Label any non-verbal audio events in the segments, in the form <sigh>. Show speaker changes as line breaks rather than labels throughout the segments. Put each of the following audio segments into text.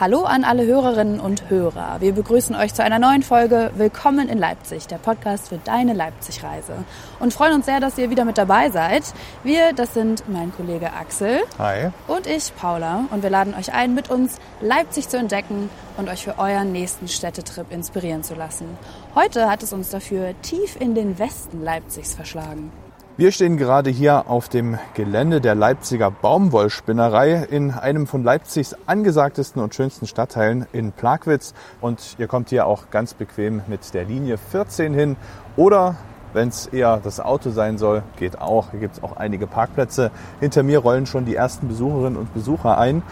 Hallo an alle Hörerinnen und Hörer. Wir begrüßen euch zu einer neuen Folge Willkommen in Leipzig, der Podcast für deine Leipzig-Reise. Und freuen uns sehr, dass ihr wieder mit dabei seid. Wir, das sind mein Kollege Axel.
Hi.
Und ich, Paula. Und wir laden euch ein, mit uns Leipzig zu entdecken und euch für euren nächsten Städtetrip inspirieren zu lassen. Heute hat es uns dafür tief in den Westen Leipzigs verschlagen.
Wir stehen gerade hier auf dem Gelände der Leipziger Baumwollspinnerei in einem von Leipzigs angesagtesten und schönsten Stadtteilen in Plagwitz. Und ihr kommt hier auch ganz bequem mit der Linie 14 hin. Oder wenn es eher das Auto sein soll, geht auch. Hier gibt es auch einige Parkplätze. Hinter mir rollen schon die ersten Besucherinnen und Besucher ein.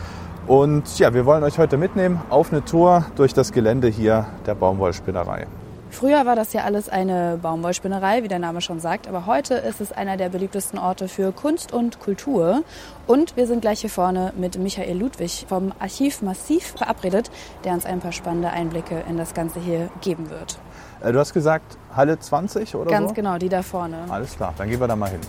Und ja, wir wollen euch heute mitnehmen auf eine Tour durch das Gelände hier der Baumwollspinnerei.
Früher war das ja alles eine Baumwollspinnerei, wie der Name schon sagt, aber heute ist es einer der beliebtesten Orte für Kunst und Kultur. Und wir sind gleich hier vorne mit Michael Ludwig vom Archiv Massiv verabredet, der uns ein paar spannende Einblicke in das Ganze hier geben wird.
Äh, du hast gesagt Halle 20 oder
Ganz
so?
genau, die da vorne.
Alles klar, dann gehen wir da mal hin.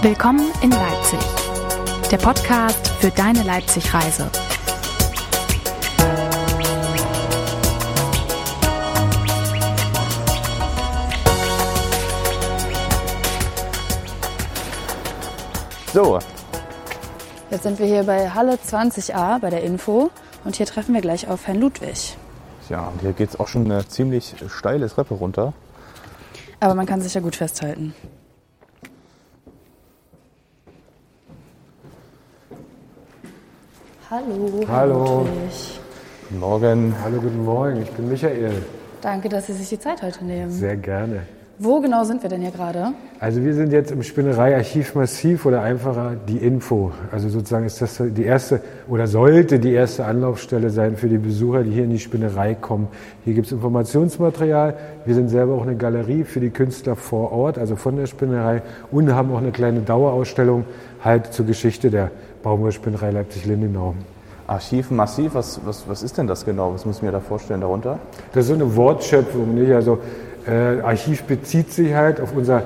Willkommen in Leipzig, der Podcast für deine Leipzig-Reise.
So,
Jetzt sind wir hier bei Halle 20a bei der Info und hier treffen wir gleich auf Herrn Ludwig.
ja, und hier geht es auch schon eine ziemlich steile Treppe runter.
Aber man kann sich ja gut festhalten. Hallo.
Hallo.
Guten Morgen.
Hallo, guten Morgen. Ich bin Michael.
Danke, dass Sie sich die Zeit heute nehmen.
Sehr gerne.
Wo genau sind wir denn hier gerade?
Also wir sind jetzt im Spinnereiarchiv Massiv oder einfacher die Info. Also sozusagen ist das die erste oder sollte die erste Anlaufstelle sein für die Besucher, die hier in die Spinnerei kommen. Hier gibt es Informationsmaterial. Wir sind selber auch eine Galerie für die Künstler vor Ort, also von der Spinnerei und haben auch eine kleine Dauerausstellung halt zur Geschichte der Baumwollspinnerei Leipzig-Lindenau.
Archiv massiv, was, was, was ist denn das genau? Was muss ich mir da vorstellen darunter?
Das ist so eine Wortschöpfung, nicht? Also äh, Archiv bezieht sich halt auf unser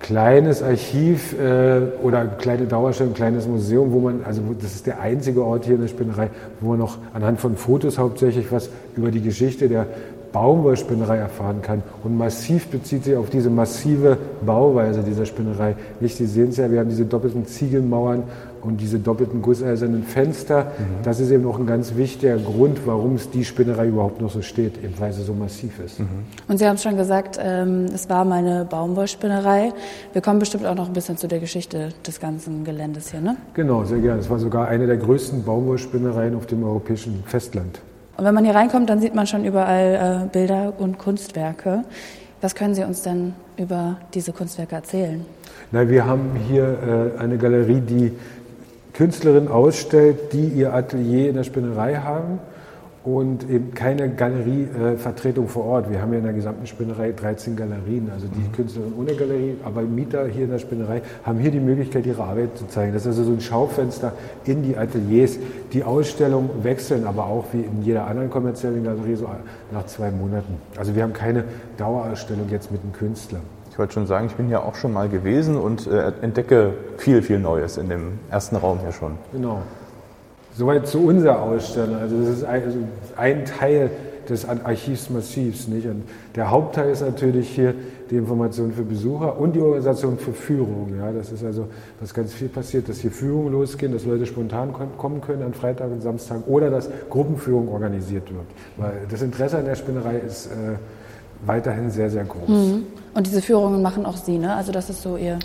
kleines Archiv äh, oder kleine Dauerstellung, kleines Museum, wo man, also das ist der einzige Ort hier in der Spinnerei, wo man noch anhand von Fotos hauptsächlich was über die Geschichte der Baumwollspinnerei erfahren kann. Und massiv bezieht sich auf diese massive Bauweise dieser Spinnerei. Nicht, Sie sehen es ja, wir haben diese doppelten Ziegelmauern und diese doppelten gusseisernen Fenster. Das ist eben auch ein ganz wichtiger Grund, warum es die Spinnerei überhaupt noch so steht, eben weil sie so massiv ist.
Und Sie haben schon gesagt, ähm, es war mal eine Baumwollspinnerei. Wir kommen bestimmt auch noch ein bisschen zu der Geschichte des ganzen Geländes hier, ne?
Genau, sehr gerne. Es war sogar eine der größten Baumwollspinnereien auf dem europäischen Festland.
Und wenn man hier reinkommt, dann sieht man schon überall äh, Bilder und Kunstwerke. Was können Sie uns denn über diese Kunstwerke erzählen?
Na, wir haben hier äh, eine Galerie, die Künstlerinnen ausstellt, die ihr Atelier in der Spinnerei haben und eben keine Galerievertretung vor Ort. Wir haben ja in der gesamten Spinnerei 13 Galerien, also die Künstlerinnen ohne Galerie, aber Mieter hier in der Spinnerei haben hier die Möglichkeit, ihre Arbeit zu zeigen. Das ist also so ein Schaufenster in die Ateliers. Die Ausstellungen wechseln aber auch wie in jeder anderen kommerziellen Galerie so nach zwei Monaten. Also wir haben keine Dauerausstellung jetzt mit einem Künstler.
Ich wollte schon sagen, ich bin hier auch schon mal gewesen und äh, entdecke viel, viel Neues in dem ersten Raum hier schon.
Genau. Soweit zu unserer Ausstellung. Also das ist ein, also ein Teil des Archivs Massivs. Nicht? Und der Hauptteil ist natürlich hier die Information für Besucher und die Organisation für Führungen. Ja? Das ist also, was ganz viel passiert, dass hier Führungen losgehen, dass Leute spontan kom- kommen können an Freitag und Samstag oder dass Gruppenführung organisiert wird. Weil das Interesse an der Spinnerei ist äh, weiterhin sehr, sehr groß.
Und diese Führungen machen auch Sie, ne? Also das ist so Ihr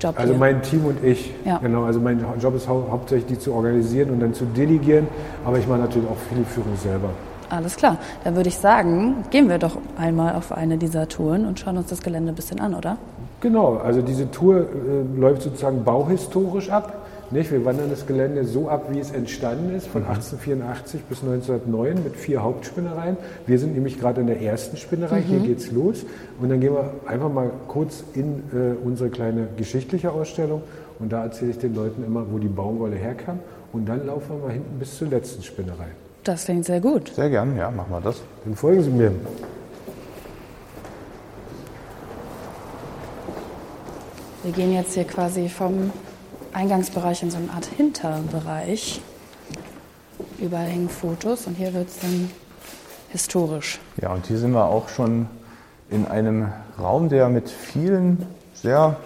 Job
Also
hier.
mein Team und ich,
Ja.
genau. Also mein Job ist hau hauptsächlich die zu organisieren und dann zu delegieren, aber ich mache natürlich auch viele Führung selber.
Alles klar. Dann würde ich sagen, gehen wir doch einmal auf eine dieser Touren und schauen uns das Gelände ein bisschen an, oder?
Genau, also diese Tour äh, läuft sozusagen bauhistorisch ab. Nicht? Wir wandern das Gelände so ab, wie es entstanden ist, von 1884 bis 1909 mit vier Hauptspinnereien. Wir sind nämlich gerade in der ersten Spinnerei, hier geht's los. Und dann gehen wir einfach mal kurz in äh, unsere kleine geschichtliche Ausstellung. Und da erzähle ich den Leuten immer, wo die Baumwolle herkam. Und dann laufen wir mal hinten bis zur letzten Spinnerei.
Das klingt sehr gut.
Sehr gern, ja, machen wir das.
Dann folgen Sie mir.
Wir gehen jetzt hier quasi vom Eingangsbereich in so eine Art Hinterbereich. Überall hängen Fotos und hier wird es dann historisch.
Ja, und hier sind wir auch schon in einem Raum, der mit vielen sehr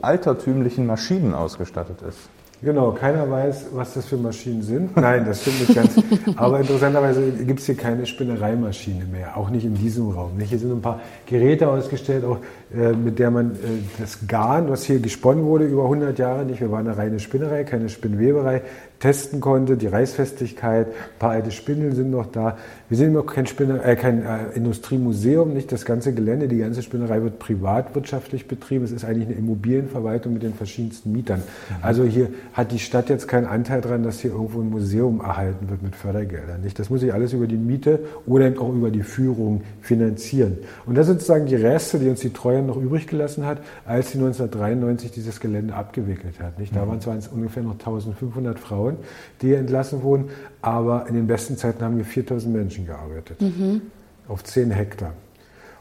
altertümlichen Maschinen ausgestattet ist.
Genau, keiner weiß, was das für Maschinen sind. Nein, das stimmt nicht ganz. Aber interessanterweise gibt es hier keine Spinnereimaschine mehr, auch nicht in diesem Raum. Hier sind ein paar Geräte ausgestellt, auch äh, mit der man äh, das Garn, was hier gesponnen wurde über 100 Jahre nicht, wir waren eine reine Spinnerei, keine Spinnweberei, testen konnte, die Reißfestigkeit, ein paar alte Spindel sind noch da. Wir sind noch kein, Spinner, äh, kein äh, Industriemuseum, nicht das ganze Gelände, die ganze Spinnerei wird privatwirtschaftlich betrieben. Es ist eigentlich eine Immobilienverwaltung mit den verschiedensten Mietern. Mhm. Also hier hat die Stadt jetzt keinen Anteil daran, dass hier irgendwo ein Museum erhalten wird mit Fördergeldern. Nicht? Das muss ich alles über die Miete oder eben auch über die Führung finanzieren. Und das sind sozusagen die Reste, die uns die Treuhand noch übrig gelassen hat, als sie 1993 dieses Gelände abgewickelt hat. Nicht? Da mhm. waren zwar ungefähr noch 1500 Frauen, Frauen, die entlassen wurden. Aber in den besten Zeiten haben wir 4000 Menschen gearbeitet. Mhm. Auf 10 Hektar.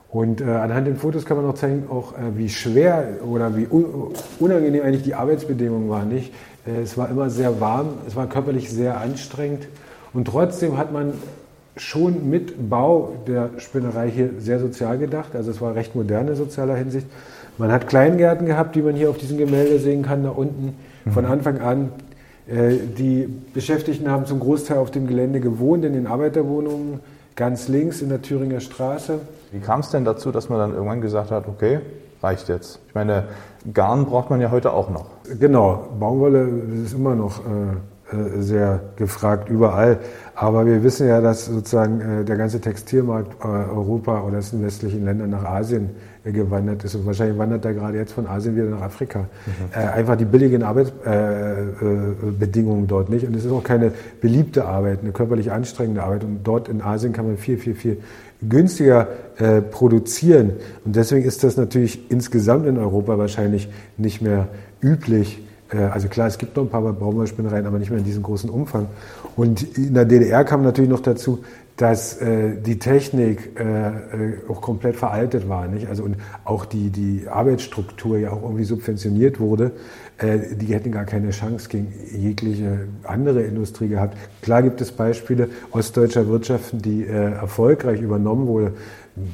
Und äh, anhand den Fotos kann man noch zeigen, auch äh, wie schwer oder wie un unangenehm eigentlich die Arbeitsbedingungen waren. Nicht? Äh, es war immer sehr warm, es war körperlich sehr anstrengend. Und trotzdem hat man schon mit Bau der Spinnerei hier sehr sozial gedacht. Also es war recht moderne sozialer Hinsicht. Man hat Kleingärten gehabt, die man hier auf diesem Gemälde sehen kann, da unten. Von mhm. Anfang an die Beschäftigten haben zum Großteil auf dem Gelände gewohnt, in den Arbeiterwohnungen, ganz links in der Thüringer Straße.
Wie kam es denn dazu, dass man dann irgendwann gesagt hat, okay, reicht jetzt? Ich meine, Garn braucht man ja heute auch noch.
Genau, Baumwolle ist immer noch äh, äh sehr gefragt überall. Aber wir wissen ja, dass sozusagen äh, der ganze Textilmarkt äh, Europa oder in westlichen Ländern nach Asien gewandert ist. Und wahrscheinlich wandert er gerade jetzt von Asien wieder nach Afrika. Mhm. Äh, einfach die billigen Arbeitsbedingungen äh, äh, dort nicht. Und es ist auch keine beliebte Arbeit, eine körperlich anstrengende Arbeit. Und dort in Asien kann man viel, viel, viel günstiger äh, produzieren. Und deswegen ist das natürlich insgesamt in Europa wahrscheinlich nicht mehr üblich. Äh, also klar, es gibt noch ein paar Baumwollspinnereien, aber nicht mehr in diesem großen Umfang. Und in der DDR kam natürlich noch dazu, dass äh, die Technik äh, äh, auch komplett veraltet war, nicht? Also und auch die die Arbeitsstruktur ja auch irgendwie subventioniert wurde. Äh, die hätten gar keine Chance gegen jegliche andere Industrie gehabt. Klar gibt es Beispiele ostdeutscher Wirtschaften, die äh, erfolgreich übernommen wurde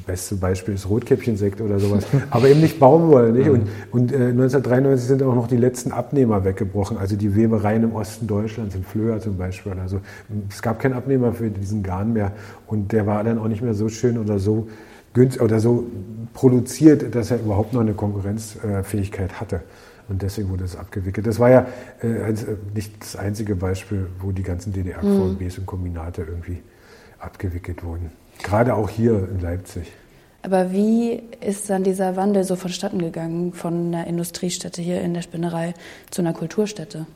beste Beispiel ist Rotkäppchensekt oder sowas, <laughs> aber eben nicht Baumwolle. Nicht? Und, und äh, 1993 sind auch noch die letzten Abnehmer weggebrochen, also die Webereien im Osten Deutschlands, in Flöhr zum Beispiel. Also es gab keinen Abnehmer für diesen Garn mehr und der war dann auch nicht mehr so schön oder so günstig oder so produziert, dass er überhaupt noch eine Konkurrenzfähigkeit hatte. Und deswegen wurde es abgewickelt. Das war ja äh, nicht das einzige Beispiel, wo die ganzen DDR-VBs mhm. und Kombinate irgendwie abgewickelt wurden. Gerade auch hier in Leipzig.
Aber wie ist dann dieser Wandel so vonstatten gegangen von einer Industriestätte hier in der Spinnerei zu einer Kulturstätte?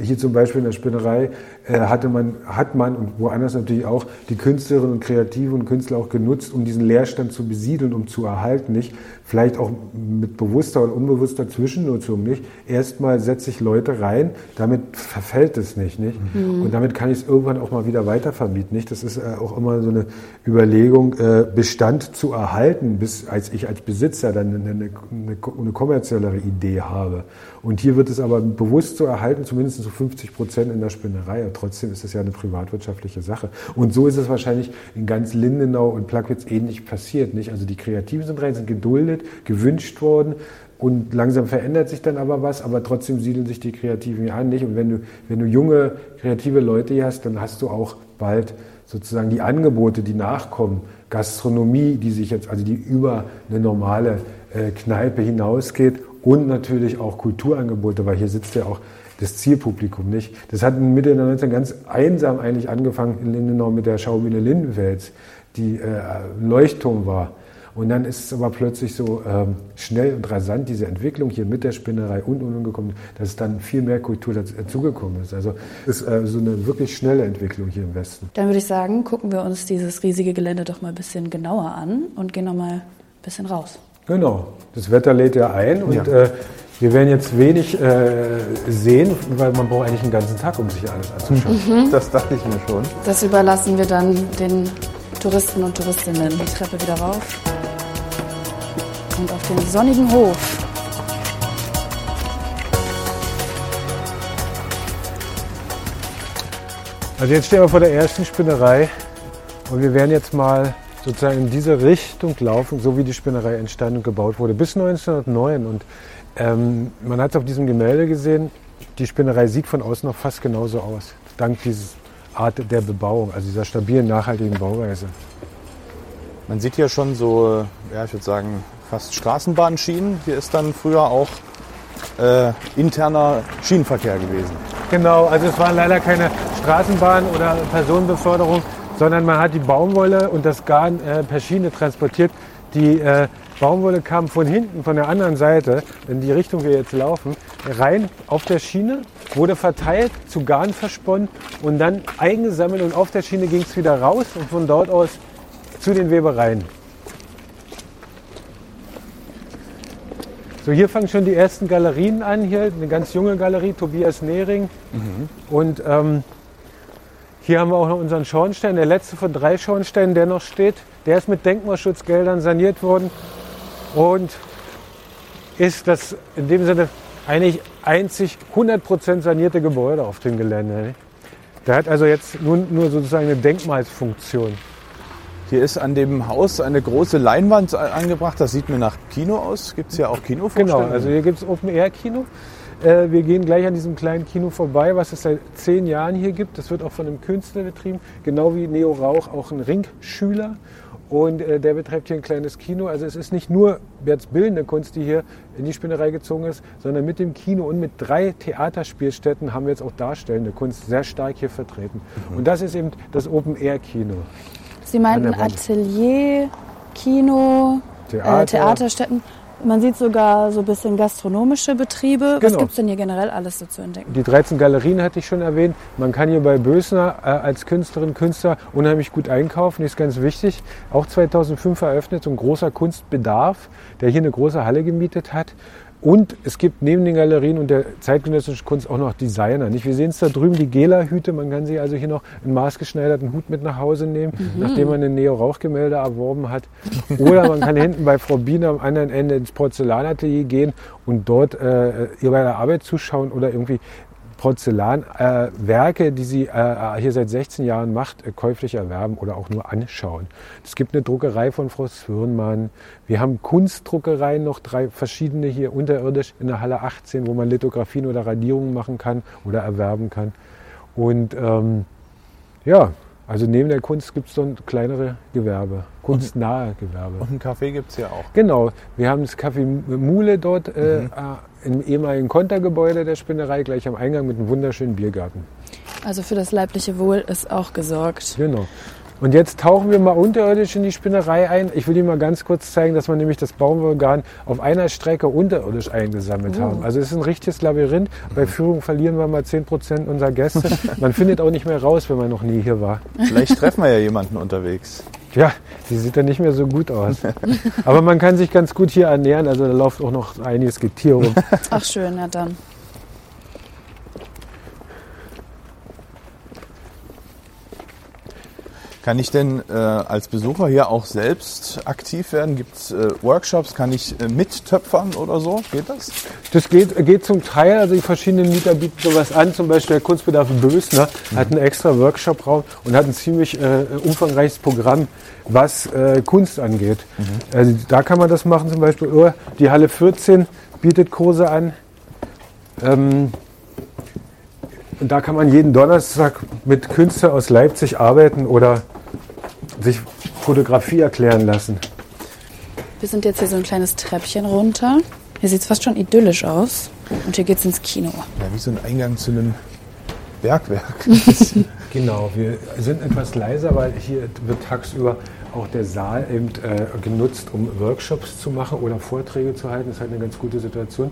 Hier zum Beispiel in der Spinnerei äh, hatte man, hat man und woanders natürlich auch die Künstlerinnen und Kreativen und Künstler auch genutzt, um diesen Leerstand zu besiedeln, um zu erhalten, nicht? Vielleicht auch mit bewusster oder unbewusster Zwischennutzung, nicht? Erstmal setze ich Leute rein, damit verfällt es nicht, nicht? Mhm. Und damit kann ich es irgendwann auch mal wieder weitervermieten, nicht? Das ist äh, auch immer so eine Überlegung, äh, Bestand zu erhalten, bis als ich als Besitzer dann eine, eine, eine kommerziellere Idee habe. Und hier wird es aber bewusst zu erhalten, zumindest zu 50 Prozent in der Spinnerei. Aber trotzdem ist es ja eine privatwirtschaftliche Sache. Und so ist es wahrscheinlich in ganz Lindenau und Plagwitz ähnlich passiert. Nicht? Also die Kreativen sind rein, sind geduldet, gewünscht worden. Und langsam verändert sich dann aber was, aber trotzdem siedeln sich die Kreativen hier an. Nicht? Und wenn du, wenn du junge, kreative Leute hier hast, dann hast du auch bald sozusagen die Angebote, die nachkommen. Gastronomie, die sich jetzt, also die über eine normale äh, Kneipe hinausgeht und natürlich auch Kulturangebote, weil hier sitzt ja auch das Zielpublikum nicht. Das hat Mitte der 19 ganz einsam eigentlich angefangen in Lindenau mit der Schaubühne Lindenfels, die äh, Leuchtturm war. Und dann ist es aber plötzlich so ähm, schnell und rasant, diese Entwicklung hier mit der Spinnerei und und und gekommen, dass dann viel mehr Kultur dazugekommen ist. Also ist äh, so eine wirklich schnelle Entwicklung hier im Westen.
Dann würde ich sagen, gucken wir uns dieses riesige Gelände doch mal ein bisschen genauer an und gehen noch mal ein bisschen raus.
Genau, das Wetter lädt ja ein und ja. Äh, wir werden jetzt wenig äh, sehen, weil man braucht eigentlich einen ganzen Tag, um sich alles anzuschauen. Mhm.
mhm. Das dachte ich mir schon.
Das überlassen wir dann den Touristen und Touristinnen. Die Treppe wieder rauf und auf den sonnigen Hof.
Also jetzt stehen wir vor der ersten Spinnerei und wir werden jetzt mal sozusagen in diese Richtung laufen, so wie die Spinnerei entstanden und gebaut wurde, bis 1909. Und ähm, man hat es auf diesem Gemälde gesehen, die Spinnerei sieht von außen noch fast genauso aus, dank dieser Art der Bebauung, also dieser stabilen, nachhaltigen Bauweise.
Man sieht hier schon so, ja, ich würde sagen, fast Straßenbahnschienen. Hier ist dann früher auch äh, interner Schienenverkehr gewesen.
Genau, also es war leider keine Straßenbahn oder Personenbeförderung, sondern man hat die Baumwolle und das Garn äh, per Schiene transportiert. Die äh, Baumwolle kam von hinten, von der anderen Seite, in die Richtung wir jetzt laufen, rein auf der Schiene, wurde verteilt, zu Garn versponnen und dann eingesammelt und auf der Schiene ging es wieder raus und von dort aus zu den Webereien. So, hier fangen schon die ersten Galerien an. Hier eine ganz junge Galerie, Tobias Nehring. Mhm. Und ähm, hier haben wir auch noch unseren Schornstein, der letzte von drei Schornsteinen, der noch steht. Der ist mit Denkmalschutzgeldern saniert worden und ist das in dem Sinne eigentlich einzig 100% sanierte Gebäude auf dem Gelände. Der hat also jetzt nur, nur sozusagen eine Denkmalsfunktion.
Hier ist an dem Haus eine große Leinwand angebracht. Das sieht mir nach Kino aus. Gibt es hier auch Kinovorstellungen?
Genau, also hier gibt es Open-Air-Kino. Äh, wir gehen gleich an diesem kleinen Kino vorbei, was es seit zehn Jahren hier gibt. Das wird auch von einem Künstler betrieben, genau wie Neo Rauch auch ein Ringschüler. Und äh, der betreibt hier ein kleines Kino. Also es ist nicht nur jetzt bildende Kunst, die hier in die Spinnerei gezogen ist, sondern mit dem Kino und mit drei Theaterspielstätten haben wir jetzt auch darstellende Kunst sehr stark hier vertreten. Mhm. Und das ist eben das Open-Air-Kino.
Sie meinten Atelier, Kino, äh, Theater. Äh, Theaterstätten. Man sieht sogar so ein bisschen gastronomische Betriebe. Genau. Was gibt es denn hier generell alles so zu entdecken?
Die 13 Galerien hatte ich schon erwähnt. Man kann hier bei Bösner äh, als Künstlerin, Künstler unheimlich gut einkaufen. Das ist ganz wichtig. Auch 2005 eröffnet so ein großer Kunstbedarf, der hier eine große Halle gemietet hat. Und es gibt neben den Galerien und der zeitgenössischen Kunst auch noch Designer. Nicht? Wir sehen es da drüben, die Gela-Hüte. Man kann sich also hier noch einen maßgeschneiderten Hut mit nach Hause nehmen, mhm. nachdem man ein Neo-Rauch-Gemälde erworben hat. Oder man kann hinten bei Frau Biener am anderen Ende ins Porzellanatelier gehen und dort äh, ihr bei der Arbeit zuschauen oder irgendwie Porzellanwerke, äh, die sie äh, hier seit 16 Jahren macht, äh, käuflich erwerben oder auch nur anschauen. Es gibt eine Druckerei von Frau Swirnmann. Wir haben Kunstdruckereien, noch drei verschiedene hier unterirdisch in der Halle 18, wo man Lithografien oder Radierungen machen kann oder erwerben kann. Und ähm, ja, also neben der Kunst gibt es so kleinere Gewerbe, kunstnahe Gewerbe.
Und ein Café gibt es ja auch.
Genau, wir haben das Café Mule dort äh, mhm. äh, im ehemaligen Kontergebäude der Spinnerei, gleich am Eingang mit einem wunderschönen Biergarten.
Also für das leibliche Wohl ist auch gesorgt.
Genau. Und jetzt tauchen wir mal unterirdisch in die Spinnerei ein. Ich will Ihnen mal ganz kurz zeigen, dass wir nämlich das Baumwollgarn auf einer Strecke unterirdisch eingesammelt uh. haben. Also es ist ein richtiges Labyrinth. Bei Führung verlieren wir mal 10 Prozent unserer Gäste. <laughs> Man findet auch nicht mehr raus, wenn man noch nie hier war.
Vielleicht treffen wir ja jemanden unterwegs.
Ja, die sieht dann nicht mehr so gut aus. Aber man kann sich ganz gut hier ernähren. Also da läuft auch noch einiges Getier rum.
Ach schön, ja dann.
Kann ich denn äh, als Besucher hier auch selbst aktiv werden? Gibt es äh, Workshops? Kann ich äh, mittöpfern oder so? Geht das?
Das geht, geht zum Teil. Also die verschiedenen Mieter bieten sowas an. Zum Beispiel der Kunstbedarf Bösner mhm. hat einen extra Workshop-Raum und hat ein ziemlich äh, umfangreiches Programm, was äh, Kunst angeht. Mhm. Also da kann man das machen. Zum Beispiel oh, die Halle 14 bietet Kurse an. Ähm, und da kann man jeden Donnerstag mit Künstlern aus Leipzig arbeiten oder sich Fotografie erklären lassen.
Wir sind jetzt hier so ein kleines Treppchen runter. Hier sieht es fast schon idyllisch aus. Und hier geht es ins Kino.
Ja, wie so ein Eingang zu einem Bergwerk. <laughs>
genau, wir sind etwas leiser, weil hier wird tagsüber auch der Saal eben äh, genutzt, um Workshops zu machen oder Vorträge zu halten. Das ist halt eine ganz gute Situation.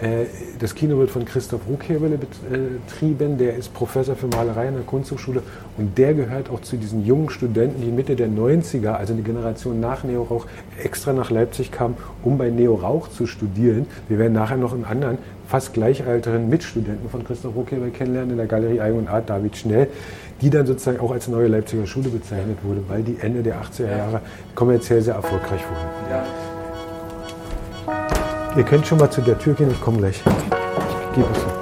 Äh, das Kino wird von Christoph Ruckhebele betrieben. Der ist Professor für Malerei an der Kunsthochschule und der gehört auch zu diesen jungen Studenten, die Mitte der 90er, also die Generation nach Neo Rauch, extra nach Leipzig kamen, um bei Neo Rauch zu studieren. Wir werden nachher noch einen anderen, fast gleichalteren Mitstudenten von Christoph Ruckhebele kennenlernen in der Galerie Eigen und Art, David Schnell die dann sozusagen auch als neue Leipziger Schule bezeichnet wurde, weil die Ende der 80er Jahre kommerziell sehr erfolgreich wurden. Ja. Ihr könnt schon mal zu der Tür gehen, ich komme gleich. Gib es.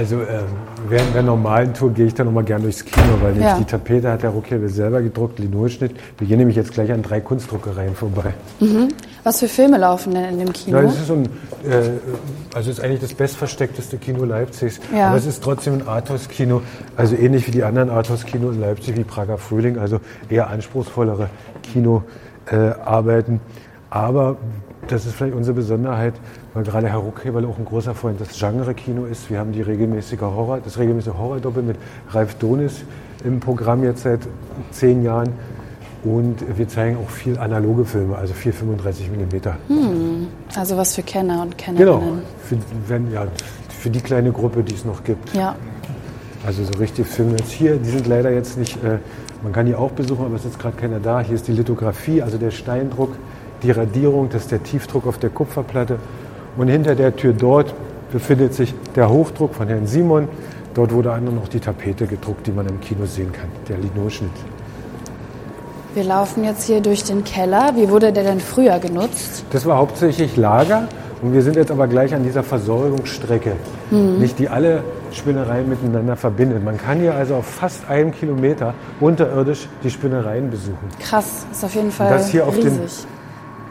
Also ähm, während der normalen Tour gehe ich dann nochmal gern durchs Kino, weil
Ja.
die Tapete hat der Ruckhebel selber gedruckt, Linolschnitt. Wir gehen nämlich jetzt gleich an drei Kunstdruckereien vorbei.
Was für Filme laufen denn in dem Kino?
Ja, das ist so ein, äh, also es ist eigentlich das bestversteckteste Kino Leipzigs.
Ja.
Aber es ist trotzdem ein Arthouse-Kino, also ähnlich wie die anderen Arthouse-Kino in Leipzig, wie Prager Frühling, also eher anspruchsvollere Kinoarbeiten. Äh. Aber das ist vielleicht unsere Besonderheit, weil gerade Herr Ruckheberl auch ein großer Freund des Genre-Kino ist. Wir haben die regelmäßige Horror, das regelmäßige Horror-Doppel mit Ralf Donis im Programm jetzt seit zehn Jahren. Und wir zeigen auch viel analoge Filme, also 435 Millimeter.
Also was für Kenner und
Genau,
Kennerinnen.
für, wenn, ja, für die kleine Gruppe, die es noch gibt.
Ja.
Also so richtig Filme jetzt hier, die sind leider jetzt nicht, äh, man kann die auch besuchen, aber es ist jetzt gerade keiner da. Hier ist die Lithografie, also der Steindruck, die Radierung, das ist der Tiefdruck auf der Kupferplatte. Und hinter der Tür dort befindet sich der Hochdruck von Herrn Simon. Dort wurde auch noch die Tapete gedruckt, die man im Kino sehen kann, der Linoschnitt.
Wir laufen jetzt hier durch den Keller. Wie wurde der denn früher genutzt?
Das war hauptsächlich Lager und wir sind jetzt aber gleich an dieser Versorgungsstrecke, nicht die alle Spinnereien miteinander verbindet. Man kann hier also auf fast einem Kilometer unterirdisch die Spinnereien besuchen.
Krass, ist auf jeden Fall
Das hier auf den-
riesig.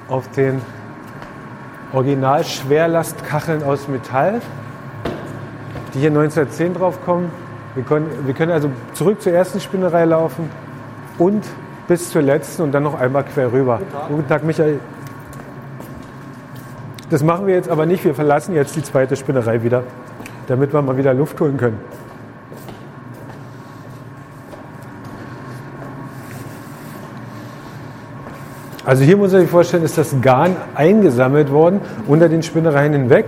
Auf den Original-Schwerlastkacheln aus Metall, die hier 1910 draufkommen. Wir können, wir können also zurück zur ersten Spinnerei laufen und bis zur letzten und dann noch einmal quer rüber. Guten Tag, Michael. Das machen wir jetzt aber nicht. Wir verlassen jetzt die zweite Spinnerei wieder, damit wir mal wieder Luft holen können. Also hier muss man sich vorstellen, ist das Garn eingesammelt worden unter den Spinnereien hinweg,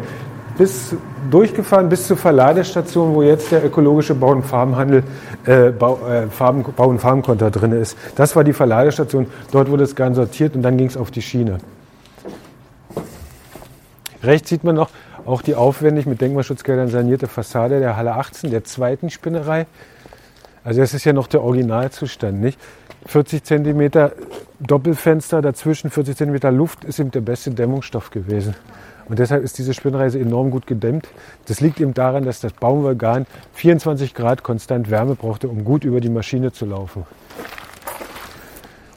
bis durchgefahren bis zur Verladestation, wo jetzt der ökologische Bau- und Farbenhandel, äh, Bau, äh, Farben, Bau- und Farbenkonter drin ist. Das war die Verladestation. Dort wurde das Garn sortiert und dann ging es auf die Schiene. Rechts sieht man noch auch die aufwendig mit Denkmalschutzgeldern sanierte Fassade der Halle 18, der zweiten Spinnerei. Also das ist ja noch der Originalzustand, nicht? 40 Zentimeter Doppelfenster, dazwischen 40 Zentimeter Luft ist eben der beste Dämmungsstoff gewesen. Und deshalb ist diese Spinnreise enorm gut gedämmt. Das liegt eben daran, dass das Baumwollgarn 24 Grad konstant Wärme brauchte, um gut über die Maschine zu laufen.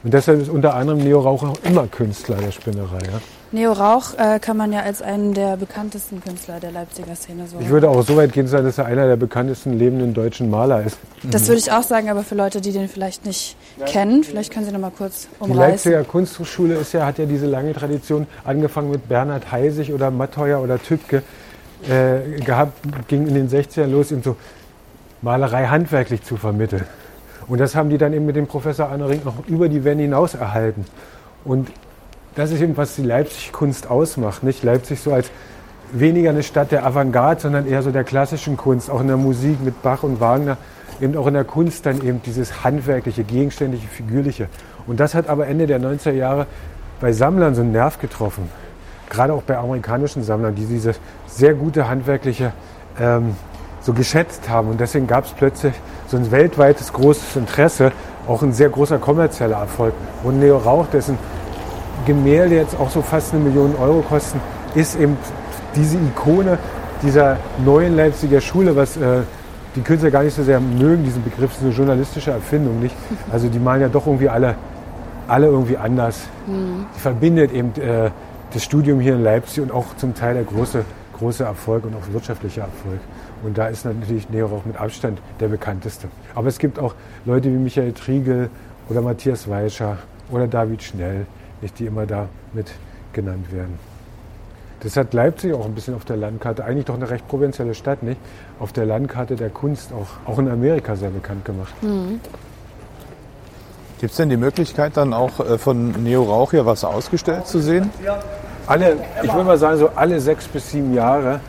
Und deshalb ist unter anderem Neo Rauch auch immer Künstler der Spinnerei. Ja?
Neo Rauch äh, kann man ja als einen der bekanntesten Künstler der Leipziger Szene so.
Ich würde auch so weit gehen, sagen, dass er einer der bekanntesten lebenden deutschen Maler ist.
das würde ich auch sagen, aber für Leute, die den vielleicht nicht kennen, vielleicht können Sie noch mal kurz
Die
umreißen.
Leipziger Kunsthochschule ist ja, hat ja diese lange Tradition, angefangen mit Bernhard Heisig oder Matteuer oder Tübke, äh, gehabt, ging in den 60ern los, in so Malerei handwerklich zu vermitteln. Und das haben die dann eben mit dem Professor Arne Rink noch über die Wende hinaus erhalten. Und das ist eben, was die Leipzig-Kunst ausmacht. Nicht Leipzig so als weniger eine Stadt der Avantgarde, sondern eher so der klassischen Kunst, auch in der Musik mit Bach und Wagner, eben auch in der Kunst dann eben dieses handwerkliche, gegenständliche, figürliche. Und das hat aber Ende der 90er Jahre bei Sammlern so einen Nerv getroffen. Gerade auch bei amerikanischen Sammlern, die diese sehr gute handwerkliche ähm, so geschätzt haben. Und deswegen gab es plötzlich so ein weltweites großes Interesse, auch ein sehr großer kommerzieller Erfolg. Und Neo Rauch, dessen Gemälde jetzt auch so fast eine Million Euro kosten, ist eben diese Ikone dieser neuen Leipziger Schule, was äh, die Künstler gar nicht so sehr mögen, diesen Begriff, das ist eine journalistische Erfindung, nicht? Also die malen ja doch irgendwie alle, alle irgendwie anders. Die verbindet eben äh, das Studium hier in Leipzig und auch zum Teil der große, große Erfolg und auch wirtschaftlicher Erfolg. Und da ist natürlich Nero auch mit Abstand der bekannteste. Aber es gibt auch Leute wie Michael Triegel oder Matthias Weischer oder David Schnell, nicht, die immer da mit genannt werden. Das hat Leipzig auch ein bisschen auf der Landkarte, eigentlich doch eine recht provinzielle Stadt, nicht? Auf der Landkarte der Kunst auch, auch in Amerika sehr bekannt gemacht.
Gibt es denn die Möglichkeit, dann auch äh, von Neo Rauch hier was ausgestellt zu sehen?
Alle, ich würde mal sagen, so alle sechs bis sieben Jahre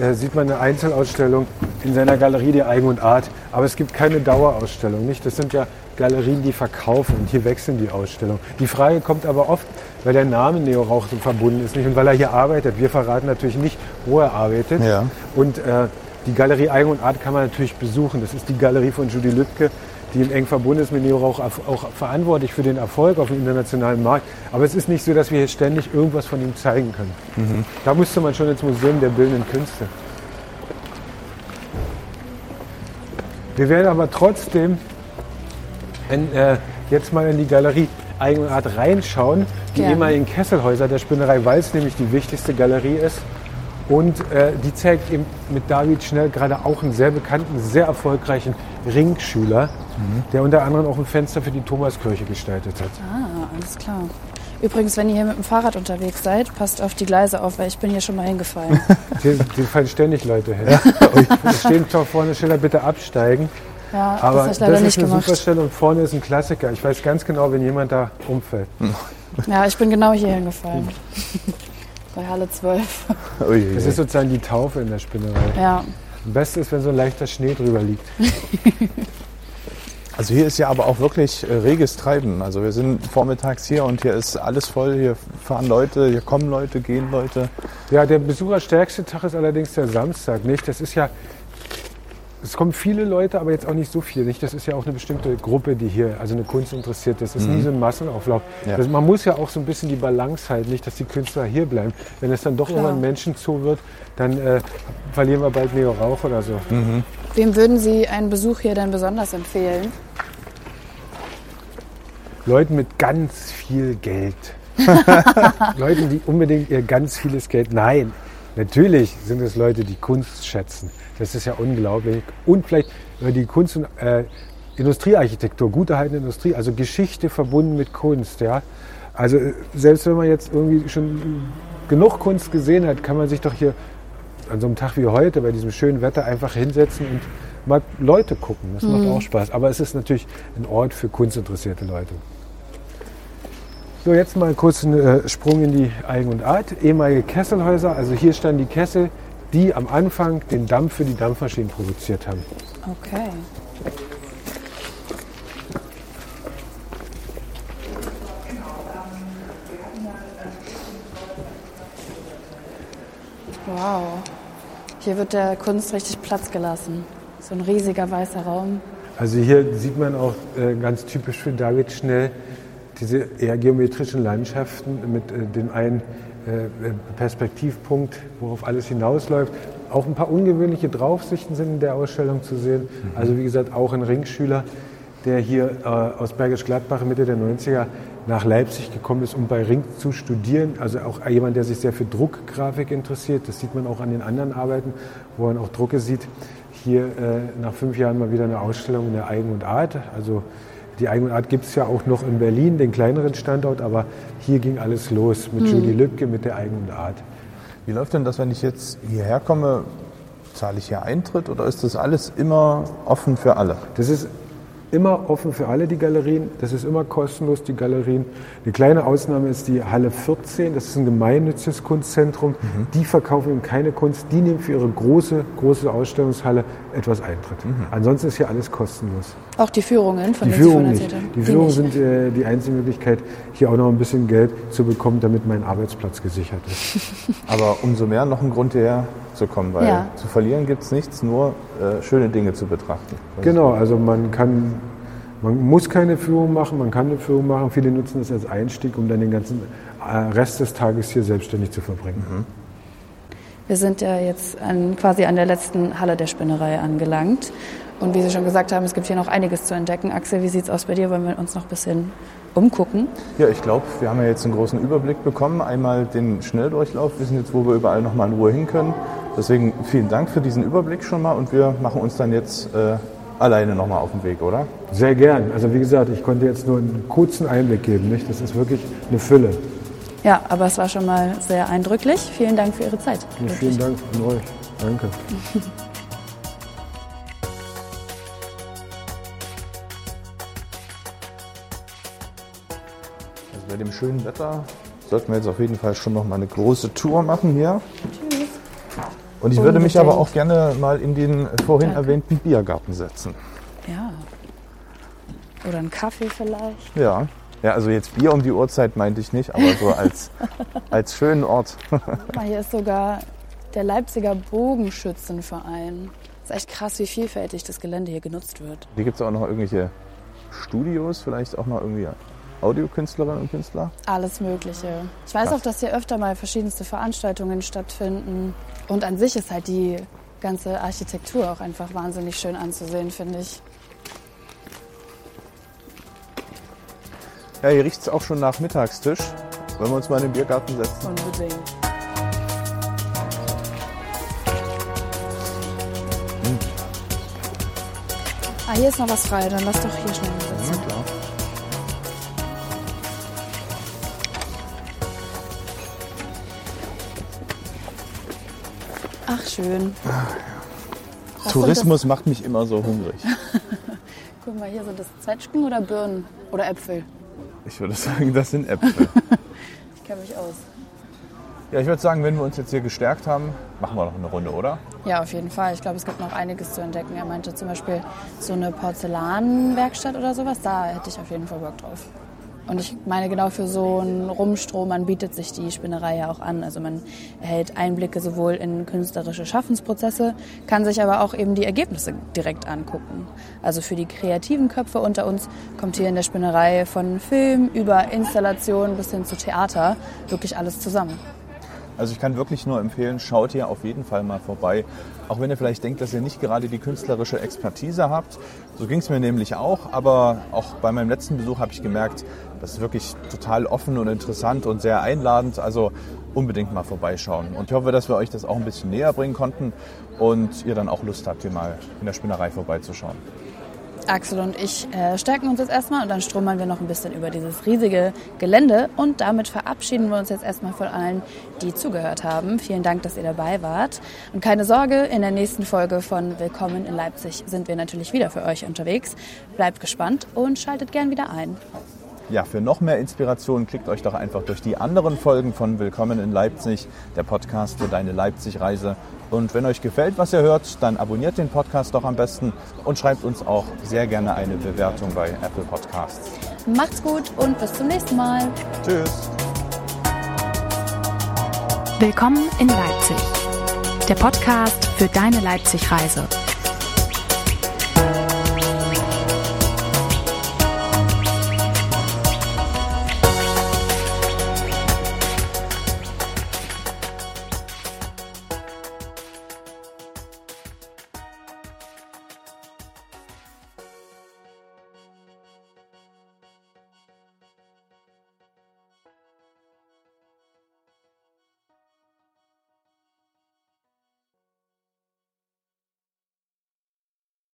äh, sieht man eine Einzelausstellung in seiner Galerie der Eigen und Art. Aber es gibt keine Dauerausstellung. Nicht? Das sind ja Galerien, die verkaufen und hier wechseln die Ausstellungen. Die Frage kommt aber oft, weil der Name Neo Rauch so verbunden ist nicht und weil er hier arbeitet. Wir verraten natürlich nicht, wo er arbeitet.
Ja.
Und äh, die Galerie Eigen und Art kann man natürlich besuchen. Das ist die Galerie von Judy Lübke, die im eng verbunden ist mit Neo Rauch, auch verantwortlich für den Erfolg auf dem internationalen Markt. Aber es ist nicht so, dass wir hier ständig irgendwas von ihm zeigen können. Da müsste man schon ins Museum der Bildenden Künste. Wir werden aber trotzdem in, äh, jetzt mal in die Galerie Eigenart reinschauen. Die
Gerne.
ehemaligen Kesselhäuser der Spinnerei, weil es nämlich die wichtigste Galerie ist. Und äh, die zeigt eben mit David Schnell gerade auch einen sehr bekannten, sehr erfolgreichen Ringschüler, der unter anderem auch ein Fenster für die Thomaskirche gestaltet hat.
Ah, alles klar. Übrigens, wenn ihr hier mit dem Fahrrad unterwegs seid, passt auf die Gleise auf, weil ich bin hier schon mal hingefallen. <laughs>
Hier, fallen ständig Leute hin. Es stehen vorne Schilder, bitte absteigen.
Ja,
Aber
das
das, ist
nicht
eine
gemacht.
super Stelle und vorne ist ein Klassiker. Ich weiß ganz genau, wenn jemand da umfällt. <laughs>
Ja, ich bin genau hier hingefallen. <laughs> Bei Halle 12.
Ui,
Das ist sozusagen die Taufe in der Spinnerei.
Ja,
Am besten ist, wenn so ein leichter Schnee drüber liegt. <laughs>
Also hier ist ja aber auch wirklich äh, reges Treiben. Also wir sind vormittags hier und hier ist alles voll. Hier fahren Leute, hier kommen Leute, gehen Leute.
Ja, der besucherstärkste Tag ist allerdings der Samstag, nicht? Das ist ja, es kommen viele Leute, aber jetzt auch nicht so viele, nicht? Das ist ja auch eine bestimmte Gruppe, die hier, also eine Kunst interessiert ist. Das ist nie so ein Massenauflauf.
Ja.
Das, man muss ja auch so ein bisschen die Balance halten, nicht, dass die Künstler hier bleiben. Wenn es dann doch
Klar.
irgendwann Menschenzoo wird, dann äh, verlieren wir bald Neo Rauch oder so.
wem würden Sie einen Besuch hier denn besonders empfehlen?
Leuten mit ganz viel Geld. <laughs> Leuten, die unbedingt ihr ganz vieles Geld. Nein, natürlich sind es Leute, die Kunst schätzen. Das ist ja unglaublich. Und vielleicht äh, die Kunst und äh, Industriearchitektur, gut erhaltene Industrie, also Geschichte verbunden mit Kunst. Ja? Also äh, selbst wenn man jetzt irgendwie schon genug Kunst gesehen hat, kann man sich doch hier an so einem Tag wie heute bei diesem schönen Wetter einfach hinsetzen und mal Leute gucken. Das macht auch Spaß. Aber es ist natürlich ein Ort für kunstinteressierte Leute. So, jetzt mal kurz einen äh, Sprung in die Eigen und Art. Ehemalige Kesselhäuser, also hier standen die Kessel, die am Anfang den Dampf für die Dampfmaschinen produziert haben.
Okay. Wow. Hier wird der Kunst richtig Platz gelassen. So ein riesiger weißer Raum.
Also hier sieht man auch äh, ganz typisch für David Schnell diese eher geometrischen Landschaften mit äh, dem einen Perspektivpunkt, worauf alles hinausläuft. Auch ein paar ungewöhnliche Draufsichten sind in der Ausstellung zu sehen. Also wie gesagt, auch ein Ringschüler, der hier äh, aus Bergisch Gladbach Mitte der 90er nach Leipzig gekommen ist, um bei Ring zu studieren. Also auch jemand, der sich sehr für Druckgrafik interessiert. Das sieht man auch an den anderen Arbeiten, wo man auch Drucke sieht. Hier äh, nach fünf Jahren mal wieder eine Ausstellung in der Eigen und Art. Also die Eigen und Art gibt es ja auch noch in Berlin, den kleineren Standort, aber hier ging alles los mit Julie Lübcke, mit der Eigen und Art.
Wie läuft denn das, wenn ich jetzt hierher komme? Zahle ich hier Eintritt oder ist das alles immer offen für alle?
Das ist immer offen für alle, die Galerien. Das ist immer kostenlos, die Galerien. Eine kleine Ausnahme ist die Halle 14. Das ist ein gemeinnütziges Kunstzentrum. Die verkaufen eben keine Kunst. Die nehmen für ihre große, große Ausstellungshalle etwas Eintritt. Ansonsten ist hier alles kostenlos.
Auch die Führungen, von
Die
vorhin
nicht. Die Führungen sind äh, die einzige Möglichkeit, hier auch noch ein bisschen Geld zu bekommen, damit mein Arbeitsplatz gesichert ist. <laughs>
Aber umso mehr noch ein Grund hierher zu kommen, weil
Ja.
zu verlieren gibt es nichts, nur äh, schöne Dinge zu betrachten. Das
Genau, also man kann, man muss keine Führung machen, man kann eine Führung machen. Viele nutzen das als Einstieg, um dann den ganzen äh, Rest des Tages hier selbstständig zu verbringen.
Wir sind ja jetzt an, quasi an der letzten Halle der Spinnerei angelangt. Und wie Sie schon gesagt haben, es gibt hier noch einiges zu entdecken. Axel, wie sieht es aus bei dir? Wollen wir uns noch ein bisschen umgucken?
Ja, ich glaube, wir haben ja jetzt einen großen Überblick bekommen. Einmal den Schnelldurchlauf, wissen jetzt, wo wir überall noch mal in Ruhe hin können. Deswegen vielen Dank für diesen Überblick schon mal und wir machen uns dann jetzt äh, alleine noch mal auf den Weg, oder?
Sehr gern. Also wie gesagt, ich konnte jetzt nur einen kurzen Einblick geben. Nicht? Das ist wirklich eine Fülle.
Ja, aber es war schon mal sehr eindrücklich. Vielen Dank für Ihre Zeit.
Und vielen Dank an euch. Danke.
Also bei dem schönen Wetter sollten wir jetzt auf jeden Fall schon noch mal eine große Tour machen hier. Und ich würde mich aber auch gerne mal in den vorhin
Danke.
erwähnten Biergarten setzen.
Ja. Oder einen Kaffee vielleicht.
Ja. Ja, also jetzt Bier um die Uhrzeit meinte ich nicht, aber so <laughs> als, als schönen Ort.
Mal, hier ist sogar der Leipziger Bogenschützenverein. ist echt krass, wie vielfältig das Gelände hier genutzt wird.
Hier gibt es auch noch irgendwelche Studios, vielleicht auch noch irgendwie Audiokünstlerinnen und Künstler.
Alles Mögliche. Ich weiß
Krass.
auch, dass hier öfter mal verschiedenste Veranstaltungen stattfinden. Und an sich ist halt die ganze Architektur auch einfach wahnsinnig schön anzusehen, finde ich.
Ja, hier riecht es auch schon nach Mittagstisch. Wollen wir uns mal in den Biergarten setzen?
Unbedingt. Ah, hier ist noch was frei, dann lass doch hier schnell sitzen.
Ja, klar.
Ach, schön. Was
Tourismus macht mich immer so hungrig. <laughs>
Guck mal, hier sind das Zwetschgen oder Birnen oder Äpfel.
Ich würde sagen, das sind Äpfel. <laughs>
Ich kenne mich aus.
Ja, ich würde sagen, wenn wir uns jetzt hier gestärkt haben, machen wir noch eine Runde, oder?
Ja, auf jeden Fall. Ich glaube, es gibt noch einiges zu entdecken. Er meinte zum Beispiel so eine Porzellanwerkstatt oder sowas. Da hätte ich auf jeden Fall Bock drauf. Und ich meine, genau für so einen Rumstrom bietet sich die Spinnerei ja auch an. Also man erhält Einblicke sowohl in künstlerische Schaffensprozesse, kann sich aber auch eben die Ergebnisse direkt angucken. Also für die kreativen Köpfe unter uns kommt hier in der Spinnerei von Film über Installation bis hin zu Theater wirklich alles zusammen.
Also ich kann wirklich nur empfehlen, schaut hier auf jeden Fall mal vorbei. Auch wenn ihr vielleicht denkt, dass ihr nicht gerade die künstlerische Expertise habt. So ging es mir nämlich auch. Aber auch bei meinem letzten Besuch habe ich gemerkt, das ist wirklich total offen und interessant und sehr einladend. Also unbedingt mal vorbeischauen. Und ich hoffe, dass wir euch das auch ein bisschen näher bringen konnten und ihr dann auch Lust habt, hier mal in der Spinnerei vorbeizuschauen.
Axel und ich äh, stärken uns jetzt erstmal und dann stromern wir noch ein bisschen über dieses riesige Gelände und damit verabschieden wir uns jetzt erstmal von allen, die zugehört haben. Vielen Dank, dass ihr dabei wart. Und keine Sorge, in der nächsten Folge von Willkommen in Leipzig sind wir natürlich wieder für euch unterwegs. Bleibt gespannt und schaltet gern wieder ein.
Ja, für noch mehr Inspiration klickt euch doch einfach durch die anderen Folgen von Willkommen in Leipzig, der Podcast für deine Leipzig-Reise. Und wenn euch gefällt, was ihr hört, dann abonniert den Podcast doch am besten und schreibt uns auch sehr gerne eine Bewertung bei Apple Podcasts.
Macht's gut und bis zum nächsten Mal.
Tschüss!
Willkommen in Leipzig. Der Podcast für deine Leipzig-Reise.